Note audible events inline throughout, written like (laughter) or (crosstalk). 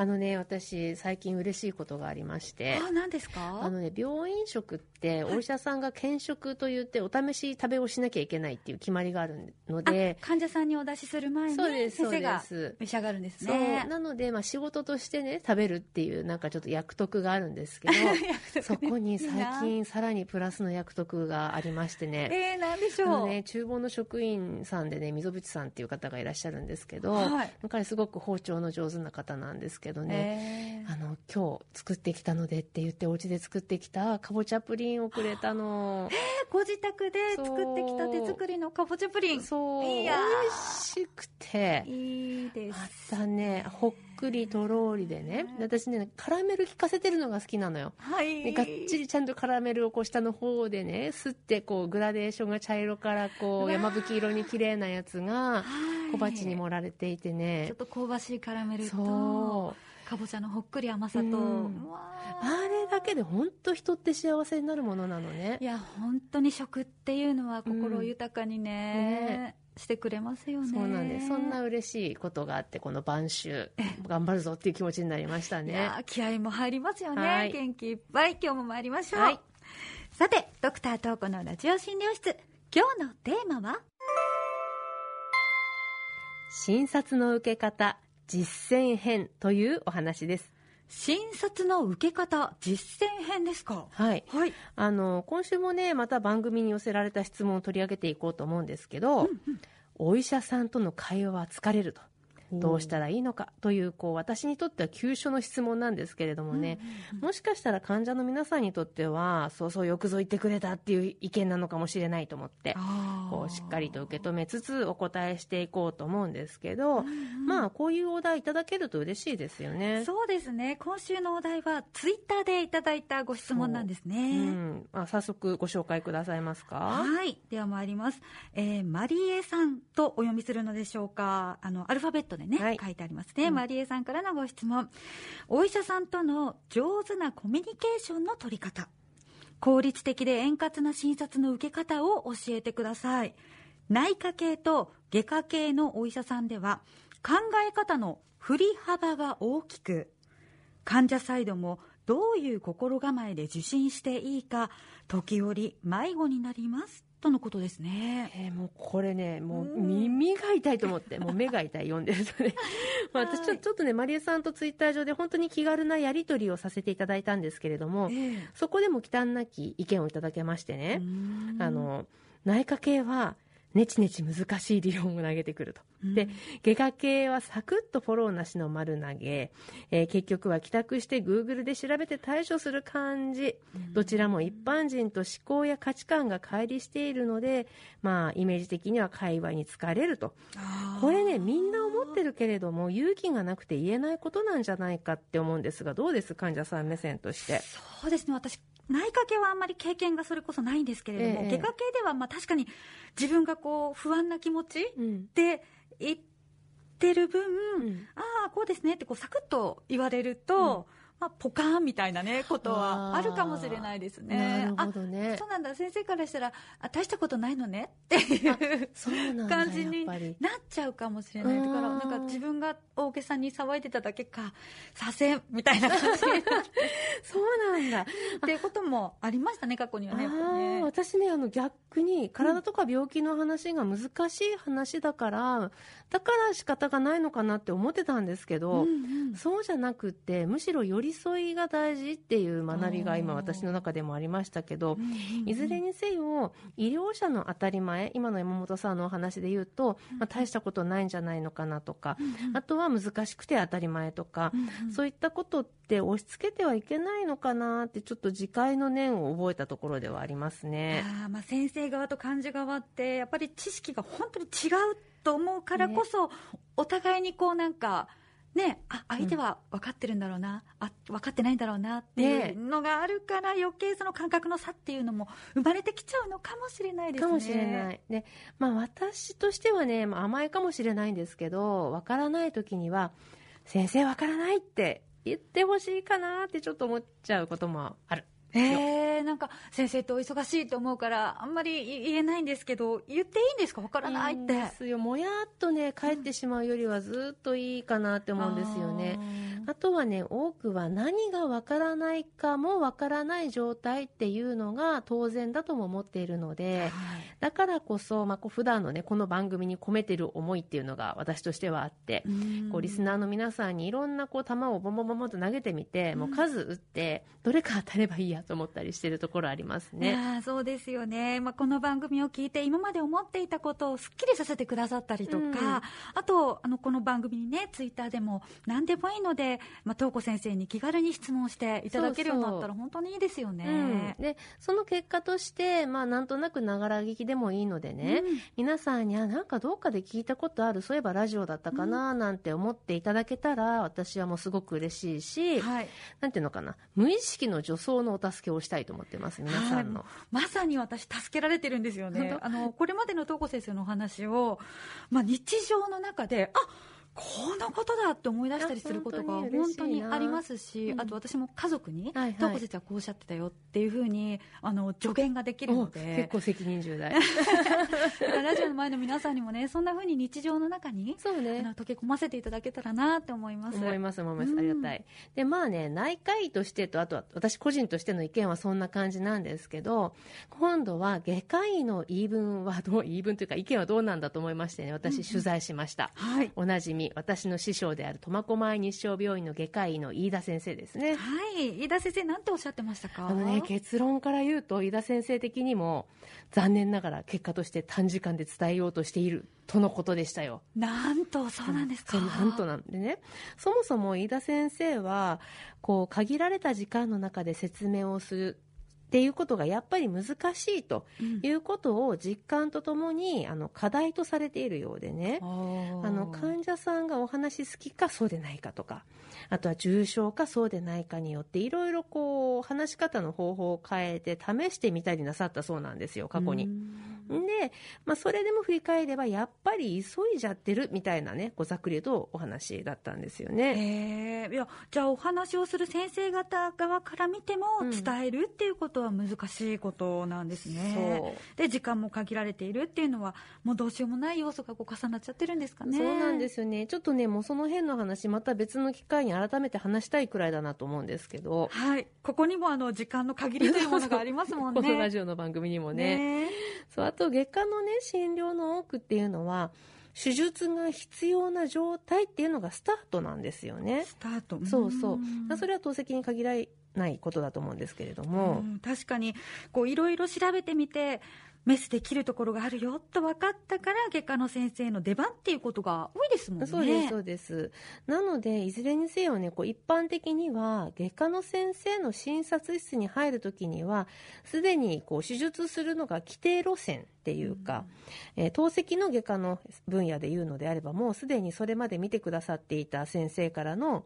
あのね私最近嬉しいことがありまして。あ何ですか？あのね病院食ってお医者さんが検食と言ってお試し食べをしなきゃいけないっていう決まりがあるので。患者さんにお出しする前にそうです先生が召し上がるんですね。なので、まあ、仕事としてね食べるっていうなんかちょっと役得があるんですけど (laughs) そこに最近さらにプラスの役得がありましてね。えー、なんでしょう、ね厨房の職員さんでね溝淵さんっていう方がいらっしゃるんですけど、はい。彼すごく包丁の上手な方なんですけどね、えー。あの今日作ってきたのでって言ってお家で作ってきたかぼちゃプリンをくれたの。ご自宅で作ってきた手作りのかぼちゃプリン。そう。美いやー。味しくて。いいでますたね。ほっくりとろーりでね。私ねカラメル効かせてるのが好きなのよ。はい。でがっちりちゃんとカラメルをこう下の方でねすってこうグラデーションが茶色からこう山吹色に綺麗なやつがはい。小鉢に盛られていてちょねっと香ばしいカラメルと。そうかぼちゃのほっくり甘さと、あれだけで本当人って幸せになるものなのね。いや本当に食っていうのは心豊かにね,、ねしてくれますよね。そうなんです。そんな嬉しいことがあってこの晩秋頑張るぞっていう気持ちになりましたいね気合も入りますよね、はい。元気いっぱい。今日も参りましょう、はい。さてドクタートーコのラジオ診療室。今日のテーマは？診察の受け方実践編というお話です。診察の受け方実践編ですか？はい。はい。あの今週もねまた番組に寄せられた質問を取り上げていこうと思うんですけど、お医者さんとの会話は疲れるとどうしたらいいのかというこう私にとっては急所の質問なんですけれどもね、もしかしたら患者の皆さんにとってはそうそうよくぞ言ってくれたっていう意見なのかもしれないと思ってこうしっかりと受け止めつつお答えしていこうと思うんですけど、まあこういうお題いただけると嬉しいですよね。そうですね今週のお題はツイッターでいただいたご質問なんですうね、ん、まあ早速ご紹介くださいますか？はい。では参ります。えーマリエさんとお読みするのでしょうか？あの、アルファベットでね、はい書いてありますね。うんマリエさんからのご質問。お医者さんとの上手なコミュニケーションの取り方。効率的で円滑な診察の受け方を教えてください。内科系と外科系のお医者さんでは、考え方の振り幅が大きく、患者サイドもどういう心構えで受診していいか時折迷子になりますとのことですね。えーもうこれね、もううん。耳が痛いと思って、(laughs) もう目が痛い、読んでるとね。(laughs) まあ、私ちょ、はい。ちょっとね、マリエさんとツイッター上で本当に気軽なやり取りをさせていただいたんですけれども、えそこでも忌憚なき意見をいただけましてえね、あの、内科系は、ネチネチ難しい理論を投げてくると。で、外科系はサクッとフォローなしの丸投げ、えー結局は帰宅して Google で調べて対処する感じ、どちらも一般人と思考や価値観が乖離しているので、まあ、イメージ的には会話に疲れると。これね、みんな思ってるけれども、勇気がなくて言えないことなんじゃないかって思うんですが、どうです患者さん目線として？そうですね私内科系はあんまり経験がそれこそないんですけれども、ええ。外科系ではまあ確かに自分がこう不安な気持ちうん。で言ってる分、うん。ああこうですねってこうサクッと言われると、まあ、ポカーンみたいなねことはあるかもしれないですね。なるほどね。あそうなんだ。先生からしたらあ大したことないのね？っていうそう感じに。なっちゃうかもしれないだからうん。なんか自分が大げさに騒いでただけか左遷みたいな感じ (laughs) そうなんだ。っていうこともありましたね過去にはねね。私ねあの逆に体とか病気の話が難しい話だから、だから仕方がないのかなって思ってたんですけど、うんうんそうじゃなくってむしろ寄り添いが大事っていう学びが今私の中でもありましたけど、いずれにせよ医療者の当たり前今の山本さんのお話で言うと、まあ、大したことないんじゃないのかなとか、あとは難しくて当たり前とか、そういったことって押し付けてはいけないのかなってちょっと自戒の念を覚えたところではありますね。あーまあ先生側と患者側ってやっぱり知識が本当に違うと思うからこそ、お互いにこうなんかねあ相手は分かってるんだろうな、あ分かってないんだろうなっていうのがあるから余計その感覚の差っていうのも生まれてきちゃうのかもしれないですね。かもしれない。ね。まあ私としてはね、まあ、甘いかもしれないんですけど、わからない時には、先生わからないって言ってほしいかなってちょっと思っちゃうこともある。えー、なんか先生ってお忙しいと思うからあんまり言えないんですけど言っていいんですか？分からないって。ですよ。もやっとね、帰ってしまうよりはずっといいかなって思うんですよね。あととはね多くは何がわからないかもわからない状態っていうのが当然だとも思っているので、はい。だからこそ、まあ、こう普段のねこの番組に込めてる思いっていうのが私としてはあって、こうリスナーの皆さんにいろんなこう球をボンボンボンボンと投げてみて、もう数打ってどれか当たればいいやと思ったりしてるところありますいね。やーそうですよね、まあ、この番組を聞いて今まで思っていたことをすっきりさせてくださったりとか、うん。あとあのこの番組にねツイッターでも何でもいいので、まあ、東子先生に気軽に質問していただけるようになったら本当にいいですよね。うん、でその結果として、まあ、なんとなくながら聞きでもいいのでね、うん。皆さんにあなんかどっかで聞いたことあるそういえばラジオだったかななんて思っていただけたら私はもうすごく嬉しいし、はい、なんていうのかな無意識の助走のお助けをしたいと思ってます皆さんの。まさに私助けられてるんですよね。あのこれまでの東子先生のお話を、まあ、日常の中であこのことだって思い出したりすることがあ本当にありますし、うん。あと私も家族に、はいはい。東子先生はこうおっしゃってたよっていうふうにあの助言ができるのお結で構責任重大。(laughs) ラジオの前の皆さんにもねそんなふうに日常の中にあそうね。の溶け込ませていただけたらなって思います。思います思います、うん。ありがたい。でまあね内科医としてとあとは私個人としての意見はそんな感じなんですけど今度は外科医の言い分はどう言い分というか意見はどうなんだと思いましてね私取材しました、はい。おなじみ私の師匠である苫小牧日照病院の外科医の飯田先生ですね。はい、飯田先生なんておっしゃってましたか？あのね結論から言うと飯田先生的にも残念ながら結果として短時間で伝えようとしているとのことでしたよ。なんとそうなんですか、なんとなんでね。そもそも飯田先生はこう限られた時間の中で説明をするっていうことがやっぱり難しいとうん。いうことを実感とともにあの課題とされているようでね。あの患者さんがお話好きかそうでないかとかあとは重症かそうでないかによっていろいろこう話し方の方法を変えて試してみたりなさったそうなんですよ過去に。うんで、まあ、それでも振り返ればやっぱり急いじゃってるみたいなねこうざっくりとお話だったんですよね。えー。いやじゃあお話をする先生方側から見てもうん。伝えるっていうことは難しいことなんですね、そう。で時間も限られているっていうのはもうどうしようもない要素がこう重なっちゃってるんですかね。そうなんですよね。ちょっとねもうその辺の話また別の機会に改めて話したいくらいだなと思うんですけど、はい。ここにもあの時間の限りというものがありますもんね。(laughs) このラジオの番組にもね。ねそうあと外科のね診療の多くっていうのは手術が必要な状態っていうのがスタートなんですよね。スタート。そうそう。それは透析に限らないことだと思うんですけれども、うん。確かにこういろいろ調べてみてメスで切るところがあるよと分かったから外科の先生の出番っていうことが多いですもんね。そうですそうですなのでいずれにせよねこう一般的には外科の先生の診察室に入るときにはすでにこう手術するのが規定路線っていうか、えー透析の外科の分野で言うのであればもうすでにそれまで見てくださっていた先生からの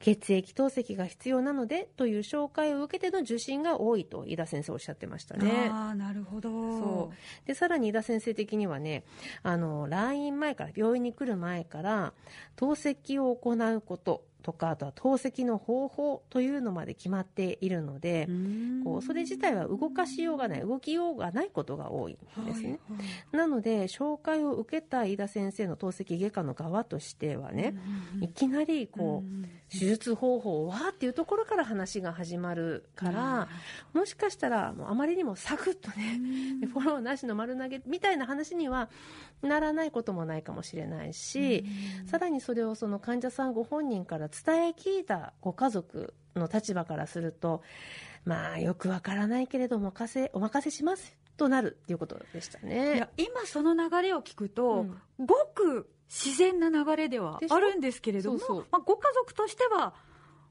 血液透析が必要なのでという紹介を受けての受診が多いと井田先生おっしゃってましたね。ああなるほど。そう。でさらに井田先生的にはねあの来院前から病院に来る前から透析を行うこととかあとは透析の方法というのまで決まっているので、こうそれ自体は動かしようがない動きようがないことが多いんですね、なので紹介を受けた飯田先生の透析外科の側としてはね、いきなりこう、手術方法はっていうところから話が始まるから、もしかしたらもうあまりにもサクッとね、でフォローなしの丸投げみたいな話にはならないこともないかもしれないし、さらにそれをその患者さんご本人から伝え聞いたご家族の立場からするとまあよくわからないけれどもお任せお任せしますとなるっていうことでしたいねや。今その流れを聞くと、うん。ごく自然な流れではあるんですけれどもそうそう。まあ、ご家族としては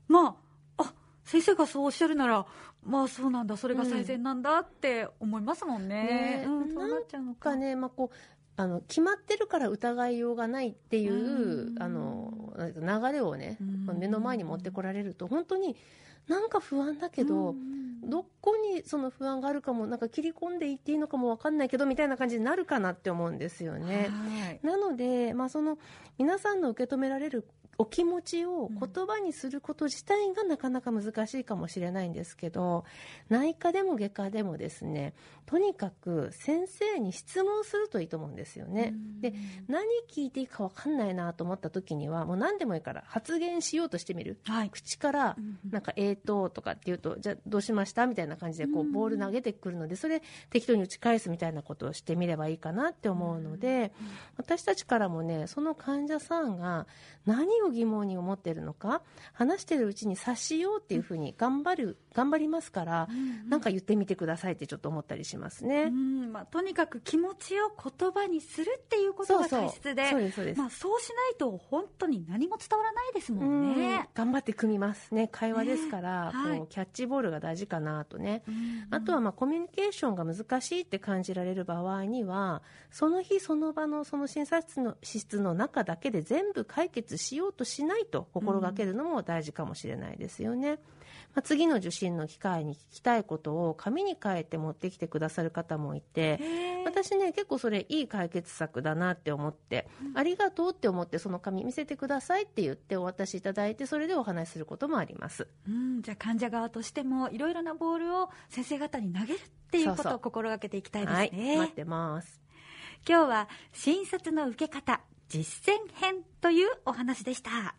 まああ先生がそうおっしゃるならまあそうなんだそれが最善なんだって思いますもんね,、ねうん、そうなっちゃうのか。かね、まあ、こうあの決まってるから疑いようがないっていううん。あの流れをねうん。目の前に持ってこられると本当になんか不安だけど、うん。どこにその不安があるかもなんか切り込んでいっていいのかも分かんないけどみたいな感じになるかなって思うんですよね。はい。なので、まあ、その皆さんの受け止められるお気持ちを言葉にすること自体がなかなか難しいかもしれないんですけど、内科でも外科でもですねとにかく先生に質問するといいと思うんですよね。で何聞いていいか分かんないなと思った時にはもう何でもいいから発言しようとしてみる、はい。口からなんか「えーと」とかって言うと「じゃあどうしました?」みたいな感じでこうボール投げてくるのでそれ適当に打ち返すみたいなことをしてみればいいかなって思うので私たちからもねその患者さんが何を疑問に思っているのか話してるうちに察しようっていうふうに頑張る頑張りますからなんか言ってみてくださいってちょっと思ったりしますね。うん。まあ、とにかく気持ちを言葉にするっていうことが大切でそうしないと本当に何も伝わらないですもんうん。ね。頑張って組みますね。会話ですから、ね。はい。こうキャッチボールが大事かなとね、うんあとはまあコミュニケーションが難しいって感じられる場合にはその日その場のその診察室の室の中だけで全部解決しようとしないと心がけるのも大事かもしれないですよね。まあ、次の受診の機会に聞きたいことを紙に書いて持ってきてくださる方もいて私ね結構それいい解決策だなって思って、ありがとうって思ってその紙見せてくださいって言ってお渡しいただいてそれでお話しすることもあります。うん、じゃあ患者側としてもいろいろなボールを先生方に投げるっていうこそうそうとを心がけていきたいですはい、ね。待ってます。今日は診察の受け方実践編というお話でした。